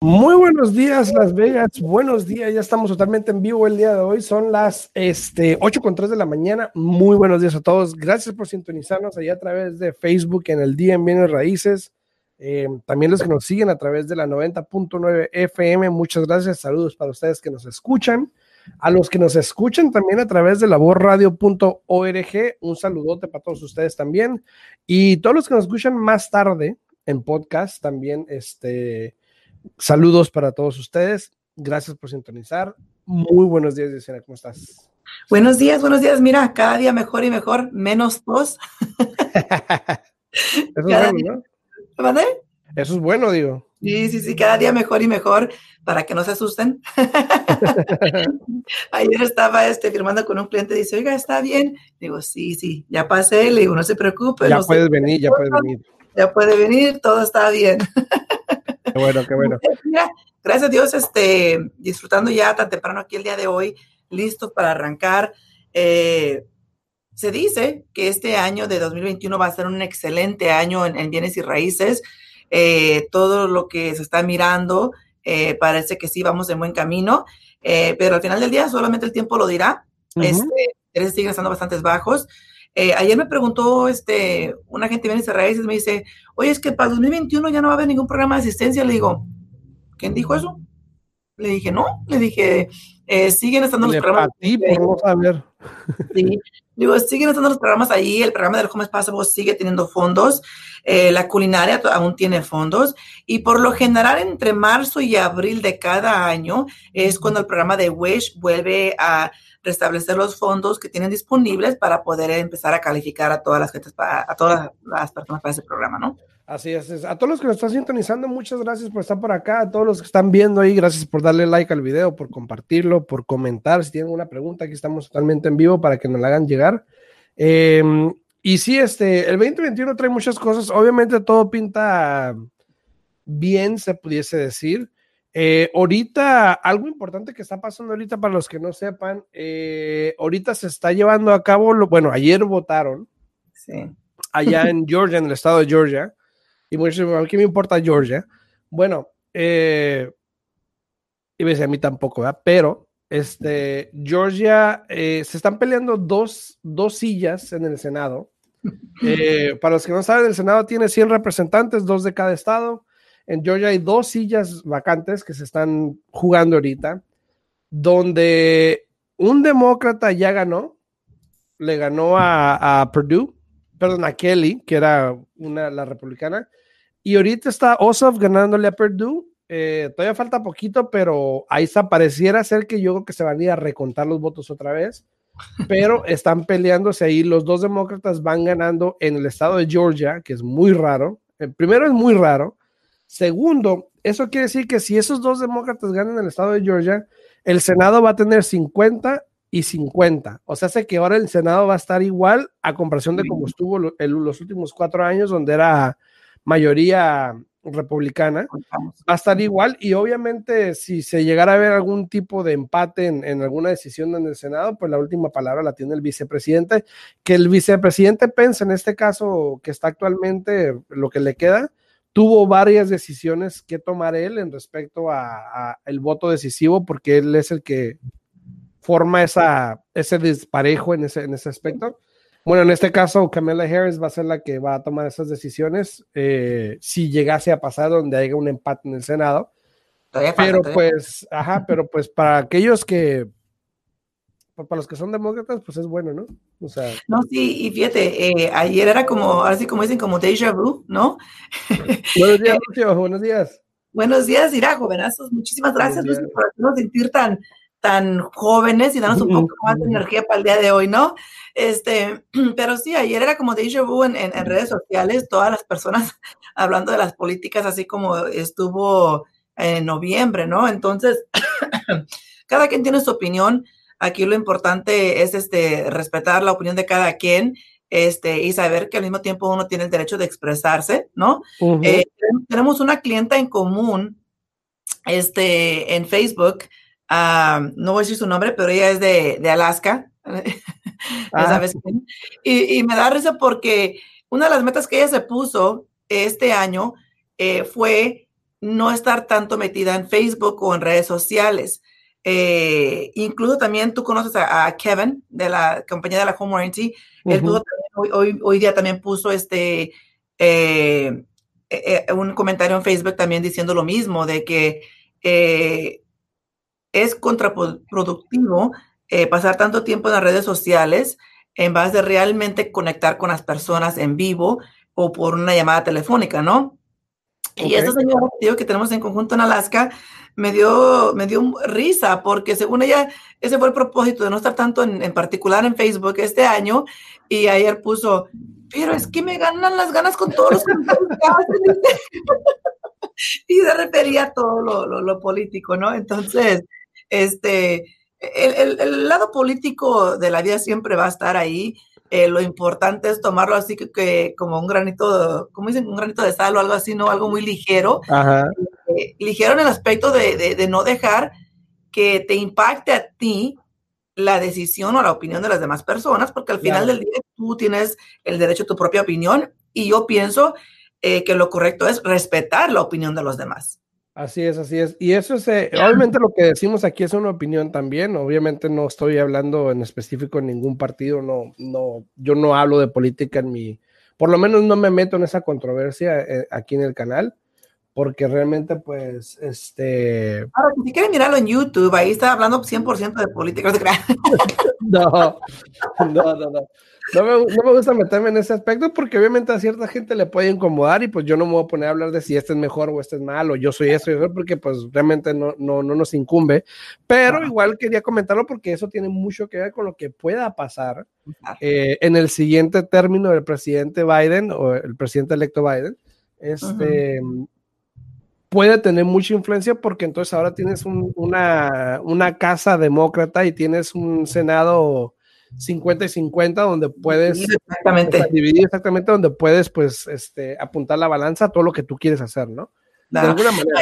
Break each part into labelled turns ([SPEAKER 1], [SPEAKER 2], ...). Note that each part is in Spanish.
[SPEAKER 1] Muy buenos días, Las Vegas. Buenos días. Ya estamos totalmente en vivo el día de hoy. Son las este, 8 con 3 de la mañana. Muy buenos días a todos. Gracias por sintonizarnos allá a través de Facebook en el Día en Bienes Raíces. Eh, también los que nos siguen a través de la 90.9 FM, muchas gracias. Saludos para ustedes que nos escuchan. A los que nos escuchan también a través de la voz-radio.org, un saludote para todos ustedes también. Y todos los que nos escuchan más tarde en podcast, también este, saludos para todos ustedes. Gracias por sintonizar. Muy buenos días, Yesenia, ¿cómo estás?
[SPEAKER 2] Buenos días, buenos días. Mira, cada día mejor y mejor, menos tos.
[SPEAKER 1] Eso es bueno, ¿no?
[SPEAKER 2] ¿Vale?
[SPEAKER 1] Eso es bueno, digo.
[SPEAKER 2] Sí, sí, sí, cada día mejor y mejor para que no se asusten. Ayer estaba este, firmando con un cliente, dice, oiga, ¿está bien? Digo, sí, sí, ya pasé, le digo, no se preocupe.
[SPEAKER 1] Ya
[SPEAKER 2] no
[SPEAKER 1] puedes
[SPEAKER 2] se
[SPEAKER 1] venir, ya puedes venir.
[SPEAKER 2] Ya puede venir, todo está bien.
[SPEAKER 1] Qué bueno, qué bueno.
[SPEAKER 2] Mira, gracias a Dios, este, disfrutando ya tan temprano aquí el día de hoy, listos para arrancar. Eh, se dice que este año de 2021 va a ser un excelente año en, en bienes y raíces. Eh, todo lo que se está mirando eh, parece que sí vamos en buen camino, eh, pero al final del día solamente el tiempo lo dirá.
[SPEAKER 1] Ujú.
[SPEAKER 2] este, siguen estando bastante bajos. Eh, ayer me preguntó este, un agente de bienes y me dice, oye, es que para 2021 ya no va a haber ningún programa de asistencia. Le digo, ¿quién dijo eso? Le dije, no, le dije, eh, siguen estando los
[SPEAKER 1] Le
[SPEAKER 2] programas.
[SPEAKER 1] partí por no saber.
[SPEAKER 2] Sí. Digo, siguen estando los programas ahí, el programa del Home Possible sigue teniendo fondos, eh, la culinaria aún tiene fondos y por lo general entre marzo y abril de cada año es cuando el programa de Wish vuelve a restablecer los fondos que tienen disponibles para poder empezar a calificar a todas las gentes, pa- a todas las personas para ese programa, ¿no?
[SPEAKER 1] Así es. A todos los que nos están sintonizando, muchas gracias por estar por acá. A todos los que están viendo ahí, gracias por darle like al video, por compartirlo, por comentar. Si tienen una pregunta, aquí estamos totalmente en vivo para que nos la hagan llegar. Eh, y sí, este, el 2021 trae muchas cosas. Obviamente todo pinta bien, se pudiese decir. Eh, ahorita, algo importante que está pasando ahorita para los que no sepan, eh, ahorita se está llevando a cabo, lo, bueno, ayer votaron
[SPEAKER 2] Sí.
[SPEAKER 1] allá en Georgia, en el estado de Georgia. Y muchos dicen, ¿a qué me importa Georgia? Bueno, eh, a decir a mí tampoco, ¿verdad? Pero este, Georgia, eh, se están peleando dos, dos sillas en el Senado. Para los que no saben, el Senado tiene 100 representantes, dos de cada estado. En Georgia hay dos sillas vacantes que se están jugando ahorita, donde un demócrata ya ganó, le ganó a, a Purdue, perdón, a Kelly, que era una, la republicana, y ahorita está Ossoff ganándole a Purdue. Eh, todavía falta poquito, pero ahí está, pareciera ser que yo creo que se van a ir a recontar los votos otra vez, pero están peleándose ahí, los dos demócratas van ganando en el estado de Georgia, que es muy raro. El primero es muy raro. Segundo, eso quiere decir que si esos dos demócratas ganan el estado de Georgia, el Senado va a tener 50 y 50. O sea, hace que ahora el Senado va a estar igual a comparación de como estuvo los últimos cuatro años, donde era mayoría republicana. Va a estar igual y obviamente si se llegara a ver algún tipo de empate en, en alguna decisión en el Senado, pues la última palabra la tiene el vicepresidente. Que el vicepresidente Pence, en este caso que está actualmente, lo que le queda, tuvo varias decisiones que tomar él en respecto a, a el voto decisivo, porque él es el que forma esa, ese desparejo en ese, en ese aspecto. Bueno, en este caso, Kamala Harris va a ser la que va a tomar esas decisiones eh, si llegase a pasar donde haya un empate en el Senado.
[SPEAKER 2] Todavía
[SPEAKER 1] Pero pues, ajá, pero pues para aquellos que, para los que son demócratas, pues es bueno, ¿no? O sea,
[SPEAKER 2] No, sí, y fíjate, eh, ayer era como, así como dicen, como déjà vu, ¿no?
[SPEAKER 1] buenos días, Lucio, buenos días.
[SPEAKER 2] Buenos días, Ira, jovenazos. Muchísimas gracias, por hacernos sentir tan, tan jóvenes y darnos un poco más de energía para el día de hoy, ¿no? Este, pero sí, ayer era como déjà vu en, en, en redes sociales, todas las personas hablando de las políticas, así como estuvo en noviembre, ¿no? Entonces, cada quien tiene su opinión. Aquí lo importante es este, respetar la opinión de cada quien este, y saber que al mismo tiempo uno tiene el derecho de expresarse, ¿no? Eh, tenemos una clienta en común este, en Facebook, ah, no voy a decir su nombre, pero ella es de, de Alaska. Ah. y, y, me da risa porque una de las metas que ella se puso este año eh, fue no estar tanto metida en Facebook o en redes sociales. Eh, incluso también tú conoces a, Kevin de la compañía de la Home Warranty. Él hoy, hoy, día también puso este eh, un comentario en Facebook también diciendo lo mismo, de que es contraproductivo pasar tanto tiempo en las redes sociales en vez de realmente conectar con las personas en vivo o por una llamada telefónica, ¿no? Y esta señora que tenemos en conjunto en Alaska me dio, me dio risa porque según ella, ese fue el propósito de no estar tanto en, en particular en Facebook este año y ayer puso, pero es que me ganan las ganas con todos los y se refería a todo lo, lo, político, ¿no? Entonces, este, el, el, lado político de la vida siempre va a estar ahí. Eh, lo importante es tomarlo así que, que, como un granito, como dicen, un granito de sal o algo así, ¿no? Algo muy ligero. Eh, ligero en el aspecto de, de, de, no dejar que te impacte a ti la decisión o la opinión de las demás personas, porque al final del día tú tienes el derecho a tu propia opinión y yo pienso eh, que lo correcto es respetar la opinión de los demás.
[SPEAKER 1] Así es, así es. Y eso es, eh, obviamente lo que decimos aquí es una opinión también. Obviamente no estoy hablando en específico en ningún partido, no, no, yo no hablo de política en mi, por lo menos no me meto en esa controversia eh, aquí en el canal, porque realmente pues, este...
[SPEAKER 2] Ahora, si quieren mirarlo en YouTube, ahí está hablando 100% de política.
[SPEAKER 1] no, no, no, no. No me, no me, gusta meterme en ese aspecto porque obviamente a cierta gente le puede incomodar y pues yo no me voy a poner a hablar de si este es mejor o este es malo, yo soy eso, yo porque pues realmente no, no, no nos incumbe, pero igual quería comentarlo porque eso tiene mucho que ver con lo que pueda pasar eh, en el siguiente término del presidente Biden o el presidente electo Biden. Este, puede tener mucha influencia porque entonces ahora tienes un, una, una casa demócrata y tienes un senado 50 y 50 donde puedes
[SPEAKER 2] exactamente.
[SPEAKER 1] dividir exactamente donde puedes pues este apuntar la balanza a todo lo que tú quieres hacer, ¿no?
[SPEAKER 2] De alguna manera.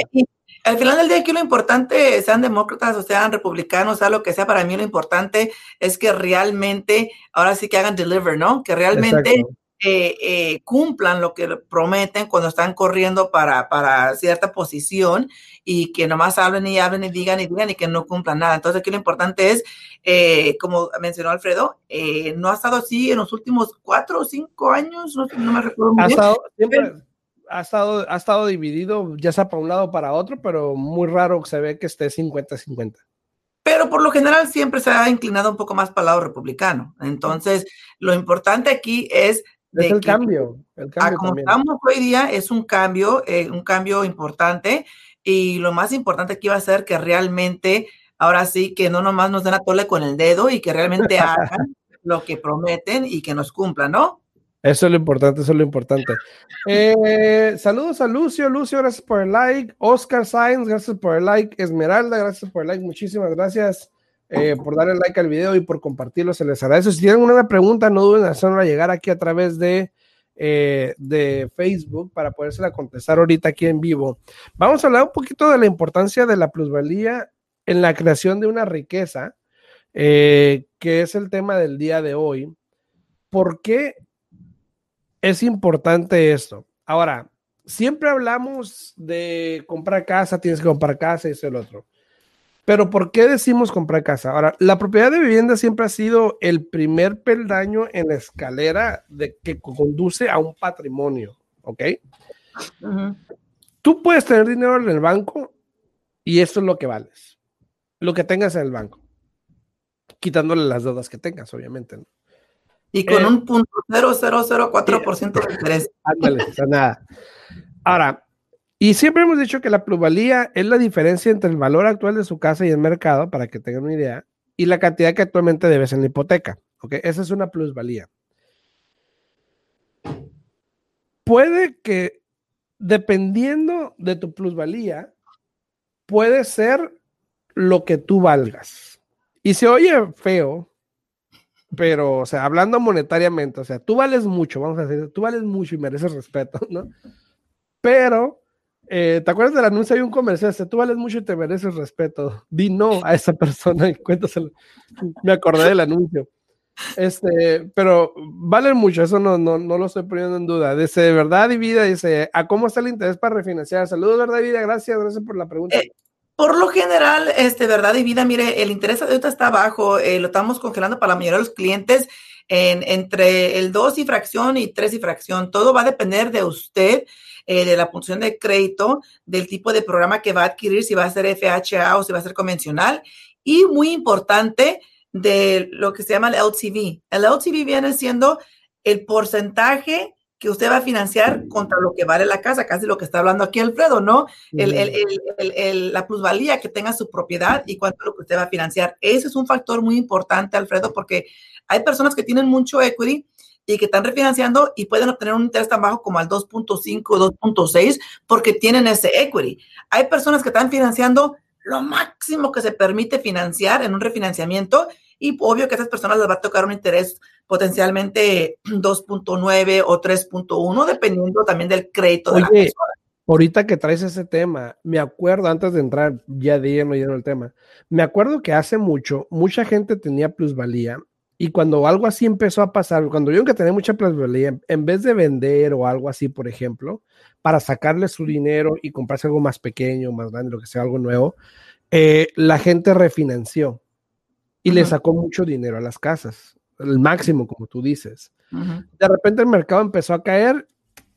[SPEAKER 2] al final del día aquí lo importante, sean demócratas o sean republicanos, sea lo que sea, para mí lo importante es que realmente, ahora sí que hagan deliver, ¿no? Que realmente eh, eh, cumplan lo que prometen cuando están corriendo para, para, cierta posición y que nomás hablen y hablen y digan y digan y que no cumplan nada. Entonces aquí lo importante es, eh, como mencionó Alfredo, eh, no ha estado así en los últimos cuatro o cinco años, no, no me recuerdo
[SPEAKER 1] ha Estado, siempre, ha, estado, ha estado dividido, ya sea para un lado o para otro, pero muy raro que se ve que esté 50-50
[SPEAKER 2] pero por lo general siempre se ha inclinado un poco más para el lado republicano. Entonces, lo importante aquí es
[SPEAKER 1] es el cambio. El cambio
[SPEAKER 2] como estamos hoy día, es un cambio, eh, un cambio importante. Y lo más importante aquí va a ser que realmente, ahora sí, que no nomás nos den a tole con el dedo y que realmente hagan lo que prometen y que nos cumplan, ¿no?
[SPEAKER 1] Eso es lo importante, eso es lo importante. Eh, saludos a Lucio, Lucio, gracias por el like. Oscar Sainz, gracias por el like. Esmeralda, gracias por el like. Muchísimas gracias. Eh, por darle like al video y por compartirlo, se les agradece. Si tienen una pregunta, no duden en hacerla llegar aquí a través de, eh, de Facebook para podérsela contestar ahorita aquí en vivo. Vamos a hablar un poquito de la importancia de la plusvalía en la creación de una riqueza, eh, que es el tema del día de hoy. ¿Por qué es importante esto? Ahora, siempre hablamos de comprar casa, tienes que comprar casa y eso el otro. Pero ¿por qué decimos comprar casa? Ahora, la propiedad de vivienda siempre ha sido el primer peldaño en la escalera de que conduce a un patrimonio, ¿ok? Tú puedes tener dinero en el banco y eso es lo que vales, lo que tengas en el banco, quitándole las deudas que tengas, obviamente. ¿no?
[SPEAKER 2] Y con eh, un punto 0,004% de interés.
[SPEAKER 1] Ándale, nada. Ahora, y siempre hemos dicho que la plusvalía es la diferencia entre el valor actual de su casa y el mercado, para que tengan una idea, y la cantidad que actualmente debes en la hipoteca. ¿ok? Esa es una plusvalía. Puede que, dependiendo de tu plusvalía, puede ser lo que tú valgas. Y se oye feo, pero, o sea, hablando monetariamente, o sea, tú vales mucho, vamos a decir, tú vales mucho y mereces respeto, ¿no? Pero, eh, ¿te acuerdas del anuncio? Hay un comercial, o tú vales mucho y te mereces respeto. Di no a esa persona y cuéntaselo. Me acordé del anuncio. Este, pero vale mucho, eso no, no, no lo estoy poniendo en duda. Dice, verdad y vida, dice, ¿a cómo está el interés para refinanciar? Saludos, verdad y vida, gracias, gracias por la pregunta.
[SPEAKER 2] Eh, por lo general, este, verdad y vida, mire, el interés de ahorita está bajo, eh, lo estamos congelando para la mayoría de los clientes en, entre el 2 y fracción y 3 y fracción. Todo va a depender de usted, eh, de la función de crédito, del tipo de programa que va a adquirir, si va a ser FHA o si va a ser convencional. Y muy importante, de lo que se llama el LTV. El LTV viene siendo el porcentaje que usted va a financiar contra lo que vale la casa, casi lo que está hablando aquí Alfredo, ¿no? la plusvalía que tenga su propiedad y cuánto lo que usted va a financiar. Ese es un factor muy importante, Alfredo, porque hay personas que tienen mucho equity y que están refinanciando y pueden obtener un interés tan bajo como al 2.5 o 2.6 porque tienen ese equity. Hay personas que están financiando lo máximo que se permite financiar en un refinanciamiento y obvio que a esas personas les va a tocar un interés potencialmente 2.9 o 3.1, dependiendo también del crédito de la persona.
[SPEAKER 1] Ahorita que traes ese tema, me acuerdo, antes de entrar ya de lleno, lleno el tema, me acuerdo que hace mucho, mucha gente tenía plusvalía y cuando algo así empezó a pasar, cuando yo que tenía mucha plusvalía, en vez de vender o algo así, por ejemplo, para sacarle su dinero y comprarse algo más pequeño, más grande, lo que sea, algo nuevo, eh, la gente refinanció y le sacó mucho dinero a las casas, el máximo, como tú dices. De repente el mercado empezó a caer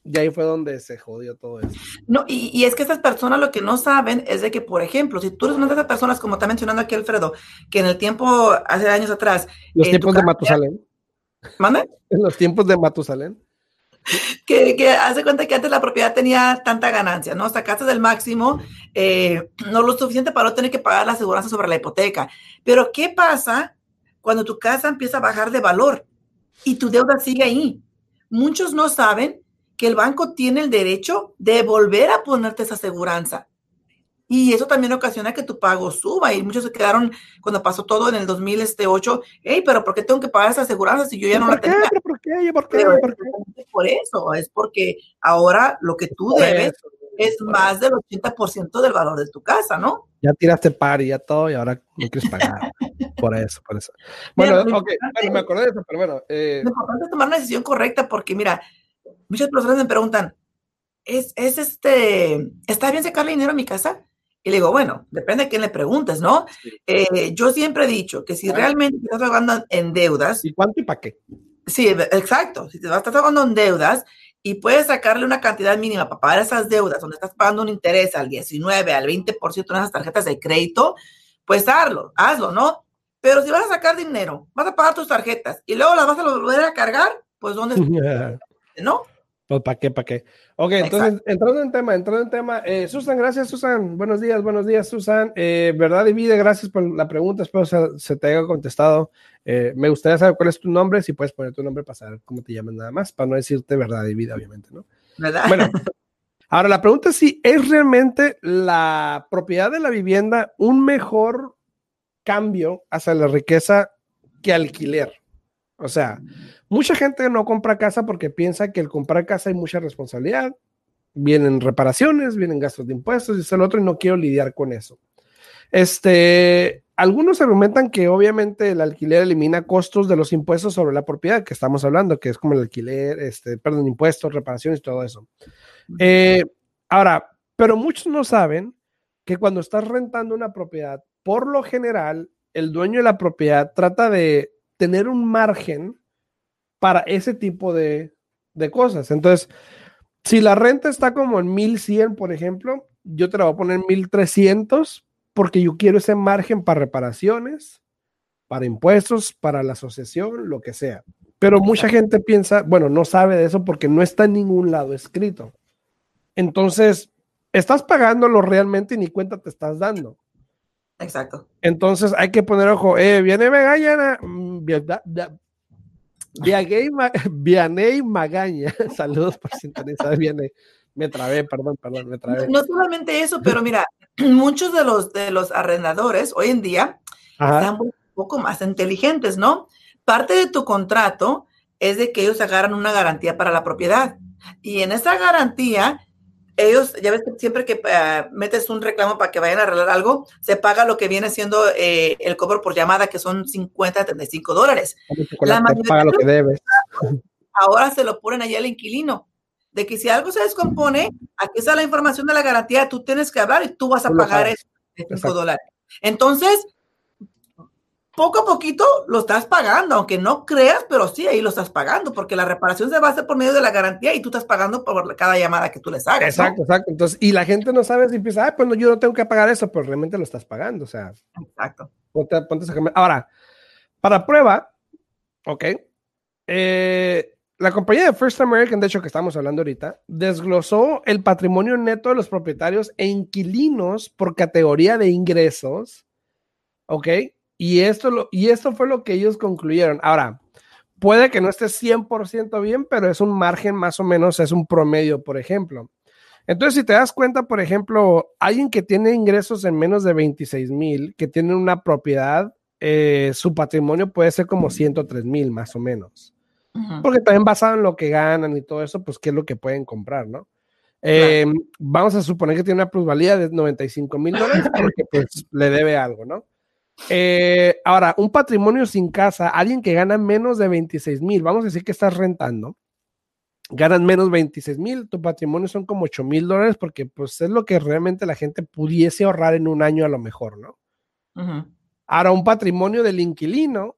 [SPEAKER 1] y ahí fue donde se jodió todo eso.
[SPEAKER 2] No, y, es que estas personas lo que no saben es de que, por ejemplo, si tú eres una de esas personas, como está mencionando aquí Alfredo, que en el tiempo, hace años atrás...
[SPEAKER 1] Los tiempos de Matusalén.
[SPEAKER 2] ¿Mande?
[SPEAKER 1] En los tiempos de Matusalén.
[SPEAKER 2] Que, que, hace cuenta que antes la propiedad tenía tanta ganancia, ¿no? Sacaste del máximo, eh, no lo suficiente para no tener que pagar la aseguranza sobre la hipoteca. Pero, ¿qué pasa cuando tu casa empieza a bajar de valor y tu deuda sigue ahí? Muchos no saben que el banco tiene el derecho de volver a ponerte esa aseguranza. Y eso también ocasiona que tu pago suba. Y muchos se quedaron cuando pasó todo en el 2008. Hey, pero ¿por qué tengo que pagar esa aseguranza si yo ya no la tengo?
[SPEAKER 1] ¿Por qué? ¿Por qué?
[SPEAKER 2] ¿Por qué? Por eso, es porque ahora lo que tú debes es más del 80% del valor de tu casa, ¿no?
[SPEAKER 1] Ya tiraste par y ya todo y ahora no quieres pagar. por eso, por eso. Bueno, ok, me acordé de eso, pero bueno.
[SPEAKER 2] Eh. Lo importante es tomar una decisión correcta porque, mira, muchas personas me preguntan, ¿es, es este, ¿está bien sacarle dinero a mi casa? Y le digo, bueno, depende de quién le preguntes, ¿no? Eh, yo siempre he dicho que si realmente estás pagando en deudas.
[SPEAKER 1] ¿Y cuánto y para qué?
[SPEAKER 2] Sí, exacto. Si te estás pagando en deudas y puedes sacarle una cantidad mínima para pagar esas deudas, donde estás pagando un interés al 19, al 20% en esas tarjetas de crédito, pues hazlo, hazlo, ¿no? Pero si vas a sacar dinero, vas a pagar tus tarjetas y luego las vas a volver a cargar, pues ¿dónde? ¿No?
[SPEAKER 1] Pues, ¿para qué? ¿Para qué? Ok, entonces, entrando en tema, entrando en tema. Eh, Susan, gracias, Susan. Buenos días, buenos días, Susan. Eh, verdad y vida, gracias por la pregunta. Espero se, se te haya contestado. Eh, me gustaría saber cuál es tu nombre, si puedes poner tu nombre para saber cómo te llamas nada más, para no decirte verdad y vida, obviamente, ¿no?
[SPEAKER 2] ¿Verdad?
[SPEAKER 1] Bueno, ahora la pregunta es si es realmente la propiedad de la vivienda un mejor cambio hacia la riqueza que alquiler. O sea, mucha gente no compra casa porque piensa que el comprar casa hay mucha responsabilidad. Vienen reparaciones, vienen gastos de impuestos y es el otro y no quiero lidiar con eso. Este, algunos argumentan que obviamente el alquiler elimina costos de los impuestos sobre la propiedad que estamos hablando, que es como el alquiler, este, perdón, impuestos, reparaciones y todo eso. Eh, ahora, pero muchos no saben que cuando estás rentando una propiedad, por lo general, el dueño de la propiedad trata de tener un margen para ese tipo de, cosas. Entonces, si la renta está como en 1100, por ejemplo, yo te la voy a poner en 1300 porque yo quiero ese margen para reparaciones, para impuestos, para la asociación, lo que sea. Pero mucha gente piensa, bueno, no sabe de eso porque no está en ningún lado escrito. Entonces, estás pagándolo realmente y ni cuenta te estás dando.
[SPEAKER 2] Exacto.
[SPEAKER 1] Entonces hay que poner ojo. Eh, viene Magaña, mm, Vianey Magaña. Saludos por sintonizar. Viene. Me trabé, perdón, perdón, me trabé.
[SPEAKER 2] No solamente eso, pero mira, muchos de los, de los arrendadores hoy en día
[SPEAKER 1] Ajá.
[SPEAKER 2] están un poco más inteligentes, ¿no? Parte de tu contrato es de que ellos agarran una garantía para la propiedad. Y en esa garantía, ellos, ya ves que siempre que eh, metes un reclamo para que vayan a arreglar algo, se paga lo que viene siendo eh, el cobro por llamada, que son 50, 35 dólares.
[SPEAKER 1] La
[SPEAKER 2] mayoría
[SPEAKER 1] paga lo que debes.
[SPEAKER 2] Ahora se lo ponen allí al inquilino. De que si algo se descompone, aquí está la información de la garantía, tú tienes que hablar y tú vas a pagar
[SPEAKER 1] pagas.
[SPEAKER 2] eso, de 5
[SPEAKER 1] Exacto.
[SPEAKER 2] dólares. Entonces, poco a poquito lo estás pagando, aunque no creas, pero sí, ahí lo estás pagando, porque la reparación se va a hacer por medio de la garantía y tú estás pagando por cada llamada que tú les hagas. ¿no?
[SPEAKER 1] Exacto, exacto. Entonces, y la gente no sabe si empieza, ah, pues no, yo no tengo que pagar eso, pero realmente lo estás pagando. O sea,
[SPEAKER 2] Exacto.
[SPEAKER 1] ponte, ponte esa. Ahora, para prueba, ok, eh, la compañía de First American, de hecho, que estamos hablando ahorita, desglosó el patrimonio neto de los propietarios e inquilinos por categoría de ingresos, ok, y esto, lo, y esto fue lo que ellos concluyeron. Ahora, puede que no esté 100% bien, pero es un margen más o menos, es un promedio, por ejemplo. Entonces, si te das cuenta, por ejemplo, alguien que tiene ingresos en menos de 26 mil, que tiene una propiedad, eh, su patrimonio puede ser como 103 mil más o menos. Porque también basado en lo que ganan y todo eso, pues qué es lo que pueden comprar, ¿no? Eh, Vamos a suponer que tiene una plusvalía de 95 mil dólares porque pues le debe algo, ¿no? Eh, ahora, un patrimonio sin casa, alguien que gana menos de 26 mil, vamos a decir que estás rentando, ganan menos 26 mil, tu patrimonio son como 8 mil dólares porque pues es lo que realmente la gente pudiese ahorrar en un año a lo mejor, ¿no? Ahora, un patrimonio del inquilino,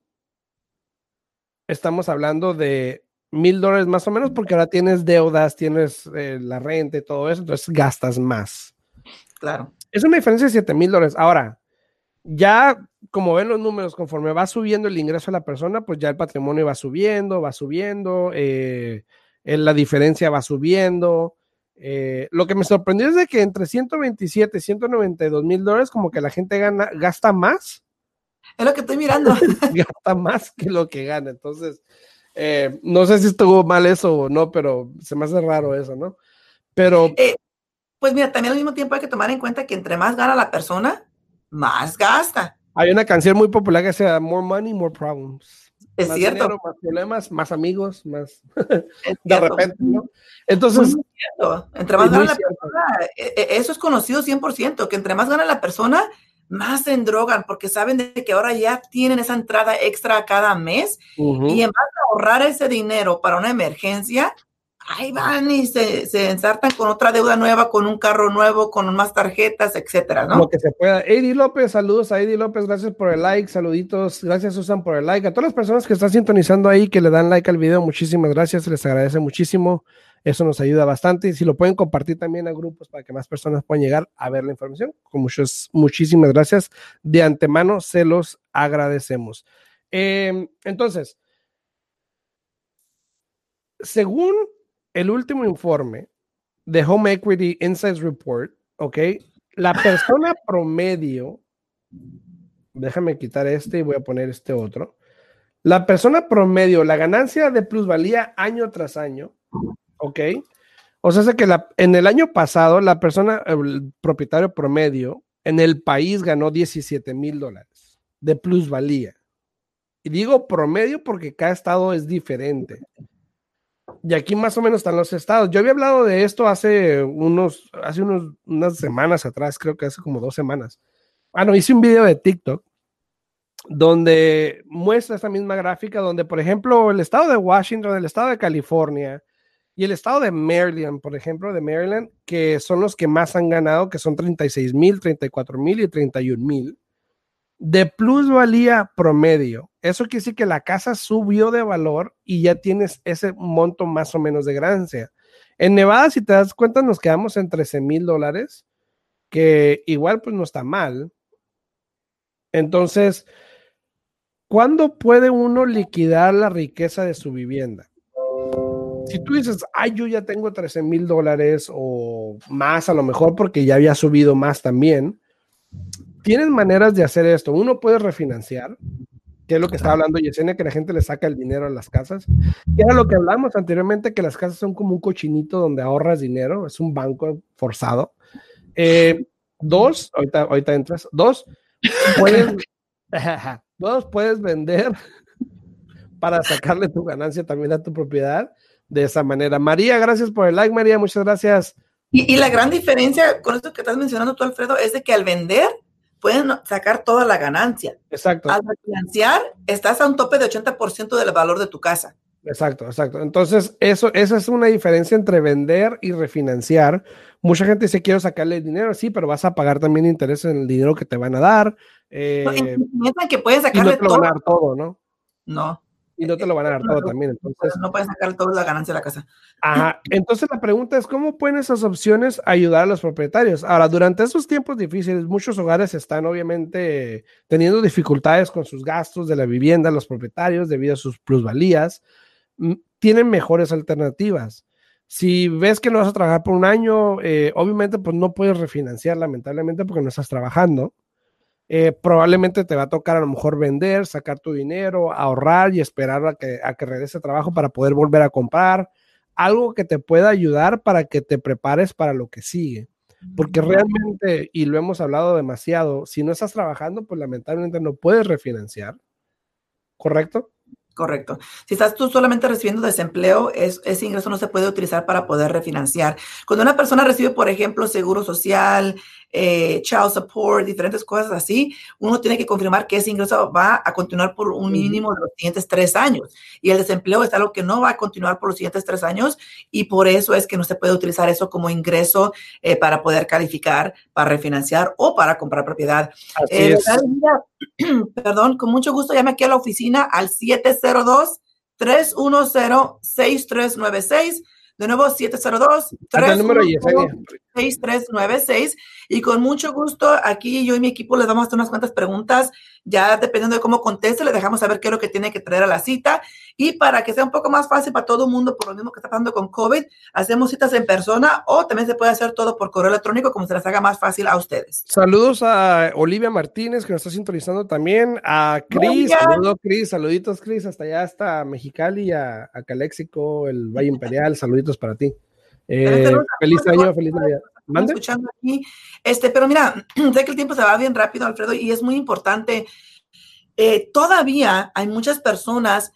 [SPEAKER 1] estamos hablando de mil dólares más o menos, porque ahora tienes deudas, tienes eh, la renta y todo eso, entonces gastas más.
[SPEAKER 2] Claro.
[SPEAKER 1] Es una diferencia de 7 mil dólares. Ahora, ya como ven los números, conforme va subiendo el ingreso de la persona, pues ya el patrimonio va subiendo, va subiendo, eh, eh, la diferencia va subiendo. Eh, lo que me sorprendió es de que entre 127 y 192 mil dólares, como que la gente gana, gasta más
[SPEAKER 2] Es lo que estoy mirando.
[SPEAKER 1] gasta más que lo que gana. Entonces, eh, no sé si estuvo mal eso o no, pero se me hace raro eso, ¿no? Pero
[SPEAKER 2] Pues mira, también al mismo tiempo hay que tomar en cuenta que entre más gana la persona, más gasta.
[SPEAKER 1] Hay una canción muy popular que se llama More Money, More Problems.
[SPEAKER 2] Es
[SPEAKER 1] más
[SPEAKER 2] cierto.
[SPEAKER 1] dinero, más problemas, más amigos, más de repente, ¿no? Entonces.
[SPEAKER 2] Entre más gana la
[SPEAKER 1] cierto.
[SPEAKER 2] persona, e- e- eso es conocido 100%, que entre más gana la persona, más se endrogan, porque saben de que ahora ya tienen esa entrada extra cada mes
[SPEAKER 1] ujú,
[SPEAKER 2] y en vez de ahorrar ese dinero para una emergencia, ahí van y se, ensartan con otra deuda nueva, con un carro nuevo, con más tarjetas, etcétera, ¿no?
[SPEAKER 1] lo que se pueda. Eddie López, saludos a Eddie López, gracias por el like, saluditos, gracias Susan por el like. A todas las personas que están sintonizando ahí, que le dan like al video, muchísimas gracias, les agradece muchísimo. Eso nos ayuda bastante. Y si lo pueden compartir también a grupos para que más personas puedan llegar a ver la información, con muchos, muchísimas gracias. De antemano se los agradecemos. Eh, entonces, según el último informe de Home Equity Insights Report, ¿ok? La persona promedio, déjame quitar este y voy a poner este otro. La persona promedio, la ganancia de plusvalía año tras año, ¿ok? O sea, que la- en el año pasado, la persona, el propietario promedio en el país ganó 17 mil dólares de plusvalía. Y digo promedio porque cada estado es diferente. Y aquí más o menos están los estados. Yo había hablado de esto hace unos, hace unos, unas semanas atrás, creo que hace como dos semanas. Ah, no, hice un video de TikTok donde muestra esta misma gráfica, donde, por ejemplo, el estado de Washington, el estado de California y el estado de Maryland, por ejemplo, de Maryland, que son los que más han ganado, que son 36 mil, 34 mil y 31 mil, de plusvalía promedio. Eso quiere decir que la casa subió de valor y ya tienes ese monto más o menos de ganancia. En Nevada, si te das cuenta, nos quedamos en 13 mil dólares, que igual pues no está mal. Entonces, ¿cuándo puede uno liquidar la riqueza de su vivienda? Si tú dices, ay, yo ya tengo 13 mil dólares o más a lo mejor porque ya había subido más también, tienes maneras de hacer esto. Uno puede refinanciar, que es lo que estaba hablando Yesenia, que la gente le saca el dinero a las casas. Que era lo que hablamos anteriormente, que las casas son como un cochinito donde ahorras dinero, es un banco forzado. Eh, Dos, ahorita, ahorita entras. Dos, puedes, dos, puedes vender para sacarle tu ganancia también a tu propiedad de esa manera. María, gracias por el like, María, muchas gracias.
[SPEAKER 2] Y, y la gran diferencia con esto que estás mencionando tú, Alfredo, es de que al vender pueden sacar toda la ganancia.
[SPEAKER 1] Exacto.
[SPEAKER 2] Al refinanciar, estás a un tope de 80% del valor de tu casa.
[SPEAKER 1] Exacto, exacto. Entonces, eso, esa es una diferencia entre vender y refinanciar. Mucha gente dice, quiero sacarle dinero, sí, pero vas a pagar también intereses en el dinero que te van a dar. Eh,
[SPEAKER 2] no, que puedes
[SPEAKER 1] y no
[SPEAKER 2] sacarle
[SPEAKER 1] te lo van a dar todo, ¿no?
[SPEAKER 2] No.
[SPEAKER 1] Y no te lo van a dar todo también. Entonces,
[SPEAKER 2] No puedes sacar toda la ganancia de la casa.
[SPEAKER 1] Ajá. Entonces la pregunta es, ¿cómo pueden esas opciones ayudar a los propietarios? Ahora, durante esos tiempos difíciles, muchos hogares están obviamente teniendo dificultades con sus gastos de la vivienda, los propietarios, debido a sus plusvalías, mm, tienen mejores alternativas. Si ves que no vas a trabajar por un año, eh, obviamente pues no puedes refinanciar lamentablemente porque no estás trabajando. Eh, probablemente te va a tocar a lo mejor vender, sacar tu dinero, ahorrar y esperar a que, a que regrese trabajo para poder volver a comprar. Algo que te pueda ayudar para que te prepares para lo que sigue. Porque realmente, y lo hemos hablado demasiado, si no estás trabajando, pues lamentablemente no puedes refinanciar. ¿Correcto?
[SPEAKER 2] Correcto. Si estás tú solamente recibiendo desempleo, es, ese ingreso no se puede utilizar para poder refinanciar. Cuando una persona recibe, por ejemplo, seguro social, eh, child support, diferentes cosas así, uno tiene que confirmar que ese ingreso va a continuar por un mínimo de los siguientes tres años. Y el desempleo es algo que no va a continuar por los siguientes tres años y por eso es que no se puede utilizar eso como ingreso eh, para poder calificar, para refinanciar o para comprar propiedad.
[SPEAKER 1] Así es.
[SPEAKER 2] Perdón, con mucho gusto llame aquí a la oficina al 702 310 6396 de nuevo, 702-36396. Y con mucho gusto, aquí yo y mi equipo les vamos a hacer unas cuantas preguntas. Ya dependiendo de cómo conteste, le dejamos saber qué es lo que tiene que traer a la cita. Y para que sea un poco más fácil para todo el mundo, por lo mismo que está pasando con COVID, hacemos citas en persona o también se puede hacer todo por correo electrónico, como se les haga más fácil a ustedes.
[SPEAKER 1] Saludos a Olivia Martínez, que nos está sintonizando también. A Cris, saludos Cris, saluditos Cris, hasta allá, hasta Mexicali, a, a Caléxico, el Valle Imperial, saluditos para ti. Eh, feliz año, feliz Navidad.
[SPEAKER 2] ¿Mande? Escuchando aquí. Este, pero mira, sé que el tiempo se va bien rápido, Alfredo, y es muy importante. Eh, todavía hay muchas personas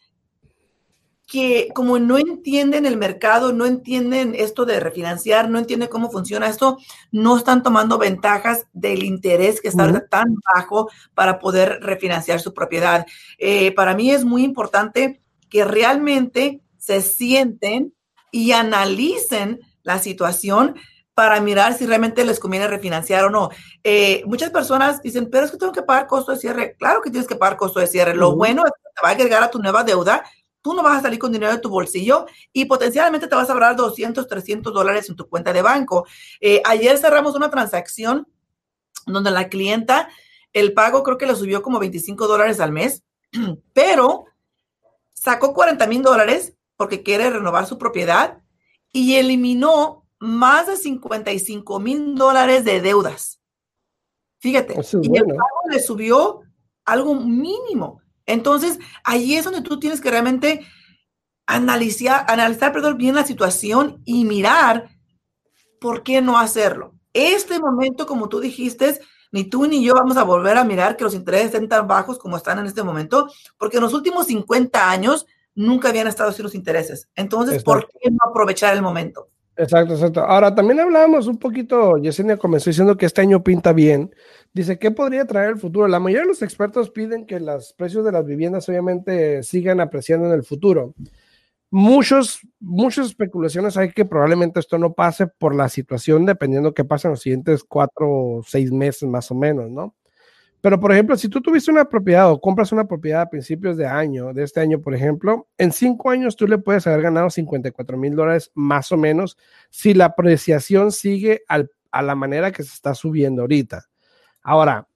[SPEAKER 2] que como no entienden el mercado, no entienden esto de refinanciar, no entienden cómo funciona esto, no están tomando ventajas del interés que está uh -huh. tan bajo para poder refinanciar su propiedad. Eh, para mí es muy importante que realmente se sienten y analicen la situación para mirar si realmente les conviene refinanciar o no. Eh, muchas personas dicen, pero es que tengo que pagar costo de cierre. Claro que tienes que pagar costo de cierre. Lo uh -huh. bueno es que te va a agregar a tu nueva deuda. Tú no vas a salir con dinero de tu bolsillo y potencialmente te vas a ahorrar 200, 300 dólares en tu cuenta de banco. Eh, ayer cerramos una transacción donde la clienta, el pago creo que le subió como 25 dólares al mes, pero sacó 40 mil dólares porque quiere renovar su propiedad y eliminó más de 55 mil dólares de deudas. Fíjate,
[SPEAKER 1] es
[SPEAKER 2] y el pago le subió algo mínimo. Entonces, ahí es donde tú tienes que realmente analizar, analizar perdón, bien la situación y mirar por qué no hacerlo. Este momento, como tú dijiste, ni tú ni yo vamos a volver a mirar que los intereses estén tan bajos como están en este momento, porque en los últimos 50 años nunca habían estado así los intereses. Entonces,
[SPEAKER 1] Exacto.
[SPEAKER 2] ¿por qué no aprovechar el momento?
[SPEAKER 1] Exacto, exacto. Ahora, también hablábamos un poquito, Yesenia comenzó diciendo que este año pinta bien. Dice, ¿qué podría traer el futuro? La mayoría de los expertos piden que los precios de las viviendas obviamente sigan apreciando en el futuro. Muchos, muchas especulaciones hay que probablemente esto no pase por la situación, dependiendo qué pasa en los siguientes cuatro o seis meses más o menos, ¿no? Pero, por ejemplo, si tú tuviste una propiedad o compras una propiedad a principios de año, de este año, por ejemplo, en cinco años tú le puedes haber ganado 54 mil dólares más o menos si la apreciación sigue a la manera que se está subiendo ahorita. Ahora,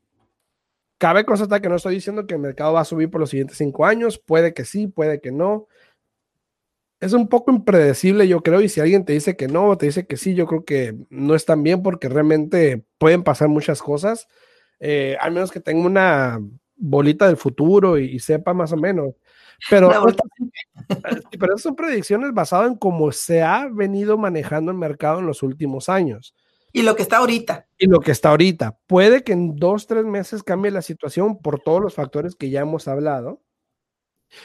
[SPEAKER 1] cabe constatar que no estoy diciendo que el mercado va a subir por los siguientes cinco años, puede que sí, puede que no. Es un poco impredecible, yo creo, y si alguien te dice que no, te dice que sí, yo creo que no es tan bien porque realmente pueden pasar muchas cosas eh, al menos que tenga una bolita del futuro y, y sepa más o menos. Pero, pero esas son predicciones basadas en cómo se ha venido manejando el mercado en los últimos años.
[SPEAKER 2] Y lo que está ahorita.
[SPEAKER 1] Y lo que está ahorita. Puede que en dos, tres meses cambie la situación por todos los factores que ya hemos hablado.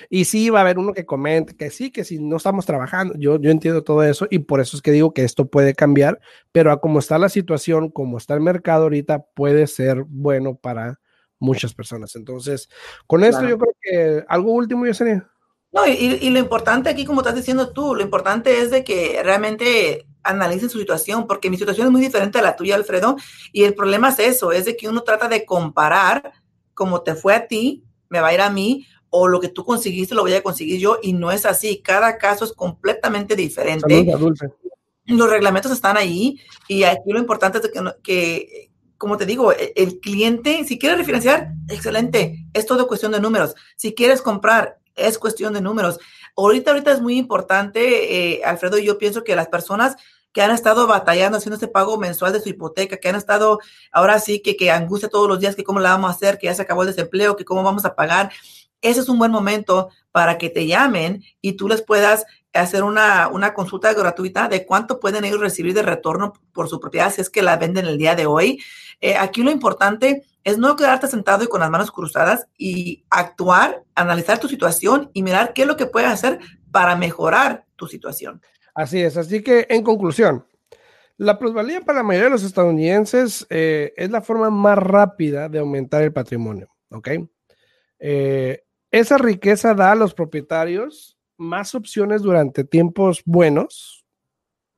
[SPEAKER 1] Y sí, va a haber uno que comente que sí, que si no estamos trabajando, yo, yo entiendo todo eso y por eso es que digo que esto puede cambiar, pero a como está la situación, como está el mercado ahorita, puede ser bueno para muchas personas. Entonces, con esto yo creo que algo último, yo sería.
[SPEAKER 2] No, y, y, lo importante aquí, como estás diciendo tú, lo importante es de que realmente analicen su situación, porque mi situación es muy diferente a la tuya, Alfredo, y el problema es eso, es de que uno trata de comparar como te fue a ti, me va a ir a mí, o lo que tú conseguiste lo voy a conseguir yo, y no es así. Cada caso es completamente diferente. Los reglamentos están ahí, y aquí lo importante es que, que como te digo, e, el cliente, si quiere refinanciar, excelente, es todo cuestión de números. Si quieres comprar, es cuestión de números. Ahorita, ahorita es muy importante, eh, Alfredo, yo pienso que las personas que han estado batallando haciendo este pago mensual de su hipoteca, que han estado ahora sí que, que angustia todos los días, que cómo la vamos a hacer, que ya se acabó el desempleo, que cómo vamos a pagar. Ese es un buen momento para que te llamen y tú les puedas hacer una, una, consulta gratuita de cuánto pueden ellos recibir de retorno por su propiedad si es que la venden el día de hoy. Eh, aquí lo importante es no quedarte sentado y con las manos cruzadas y actuar, analizar tu situación y mirar qué es lo que puedes hacer para mejorar tu situación.
[SPEAKER 1] Así es, así que en conclusión, la plusvalía para la mayoría de los estadounidenses eh, es la forma más rápida de aumentar el patrimonio, ¿ok? Eh, esa riqueza da a los propietarios más opciones durante tiempos buenos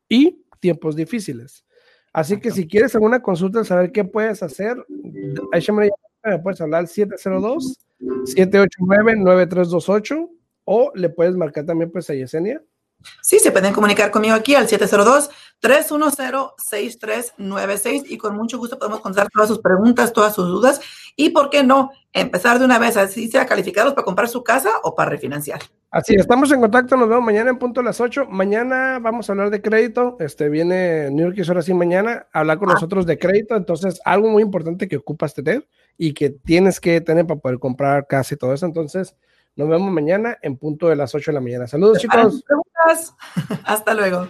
[SPEAKER 1] y tiempos difíciles. Así que si quieres alguna consulta, saber qué puedes hacer, me puedes hablar al 702-789-9328 o le puedes marcar también pues a Yesenia
[SPEAKER 2] Sí, se pueden comunicar conmigo aquí al 702-310-6396 y con mucho gusto podemos contestar todas sus preguntas, todas sus dudas y, ¿por qué no? Empezar de una vez, así sea calificados para comprar su casa o para refinanciar.
[SPEAKER 1] Así, estamos en contacto, nos vemos mañana en punto a las 8. Mañana vamos a hablar de crédito, este viene New York y ahora sí mañana a hablar con ah. nosotros de crédito, entonces algo muy importante que ocupas tener y que tienes que tener para poder comprar casa y todo eso, entonces... Nos vemos mañana en punto de las 8 de la mañana. Saludos, chicos.
[SPEAKER 2] Hasta luego.